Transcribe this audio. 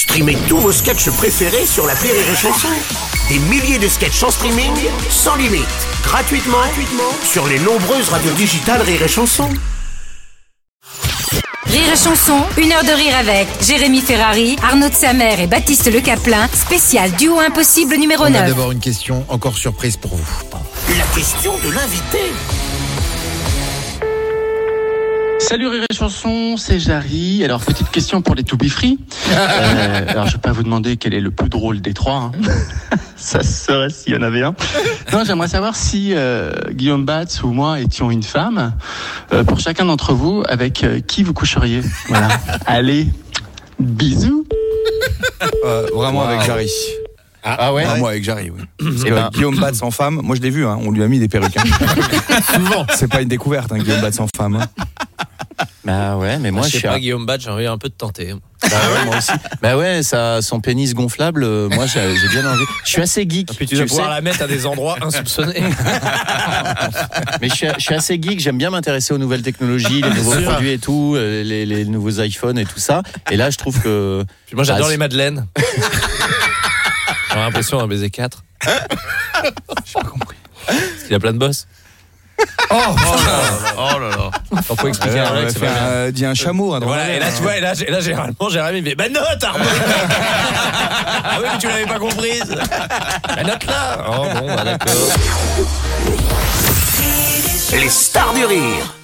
Streamez tous vos sketchs préférés sur la Rire et Chanson. Des milliers de sketchs en streaming, sans limite, gratuitement, gratuitement sur les nombreuses radios digitales Rire et Chanson. Rire et chanson, une heure de rire avec Jérémy Ferrari, Arnaud de Samer et Baptiste Le Caplin, spécial duo impossible numéro On a 9. d'abord une question encore surprise pour vous. La question de l'invité. Salut Rire et Chanson, c'est Jarry. Alors petite question pour les To Be Free. Euh, alors je vais pas vous demander quel est le plus drôle des trois. hein. Ça serait s'il y en avait un. Non, j'aimerais savoir si euh, Guillaume Batz ou moi étions une femme. euh, pour chacun d'entre vous, avec euh, qui vous coucheriez Voilà. Allez, bisous. Euh, vraiment avec Jarry. Ah, ouais Vraiment avec Jarry, oui. Parce Eh que ben- Guillaume Batz en femme, moi je l'ai vu, hein, on lui a mis des perruques. hein. Souvent. C'est pas une découverte, hein, Guillaume Batz en femme. hein. Bah ouais, mais moi je je suis sais pas, un- Guillaume Badge, j'ai envie un peu de tenter. Bah ouais, moi aussi. Bah ouais, ça, son pénis gonflable, euh, moi j'ai bien envie. Je suis assez geek. Puis tu vas pouvoir la mettre à des endroits insoupçonnés. Mais je suis, je suis assez geek, j'aime bien m'intéresser aux nouvelles technologies, les nouveaux produits et tout, euh, les, les nouveaux iPhones et tout ça. Et là, je trouve que. Puis moi, j'adore Ah, les madeleines. J'ai l'impression d'un baiser 4. J'ai pas compris. Parce qu'il a plein de bosses. Oh, oh là là. Faut pas expliquer à bien. euh, dit un chameau. hein, dans Voilà, la- et là, tu vois, et là, et là, généralement, Jérémy il fait Bah note, Arnaud Ah oui, mais tu l'avais pas comprise Bah note là Oh bon, bah d'accord. Les stars du rire.